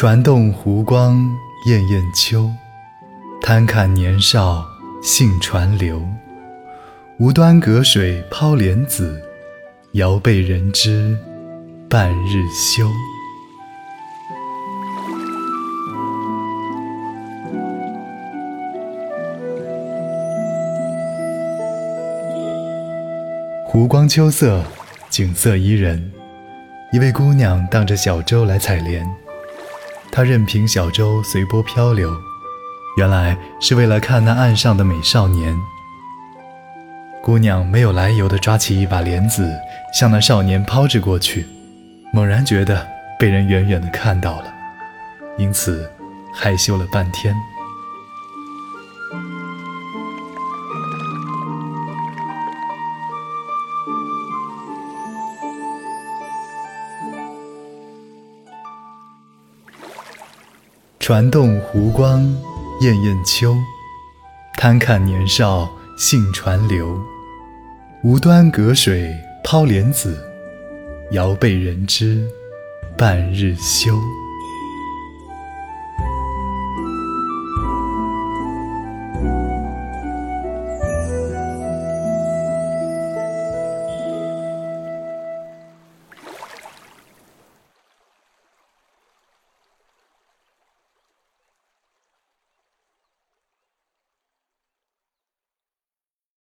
船动湖光滟滟秋，贪看年少信船流。无端隔水抛莲子，遥被人知半日休。湖光秋色，景色宜人。一位姑娘荡着小舟来采莲，他任凭小舟随波漂流，原来是为了看那岸上的美少年。姑娘没有来由地抓起一把莲子，向那少年抛掷过去，猛然觉得被人远远地看到了，因此害羞了半天。船动湖光滟滟秋，贪看年少信船流。无端隔水抛莲子，遥被人知半日休。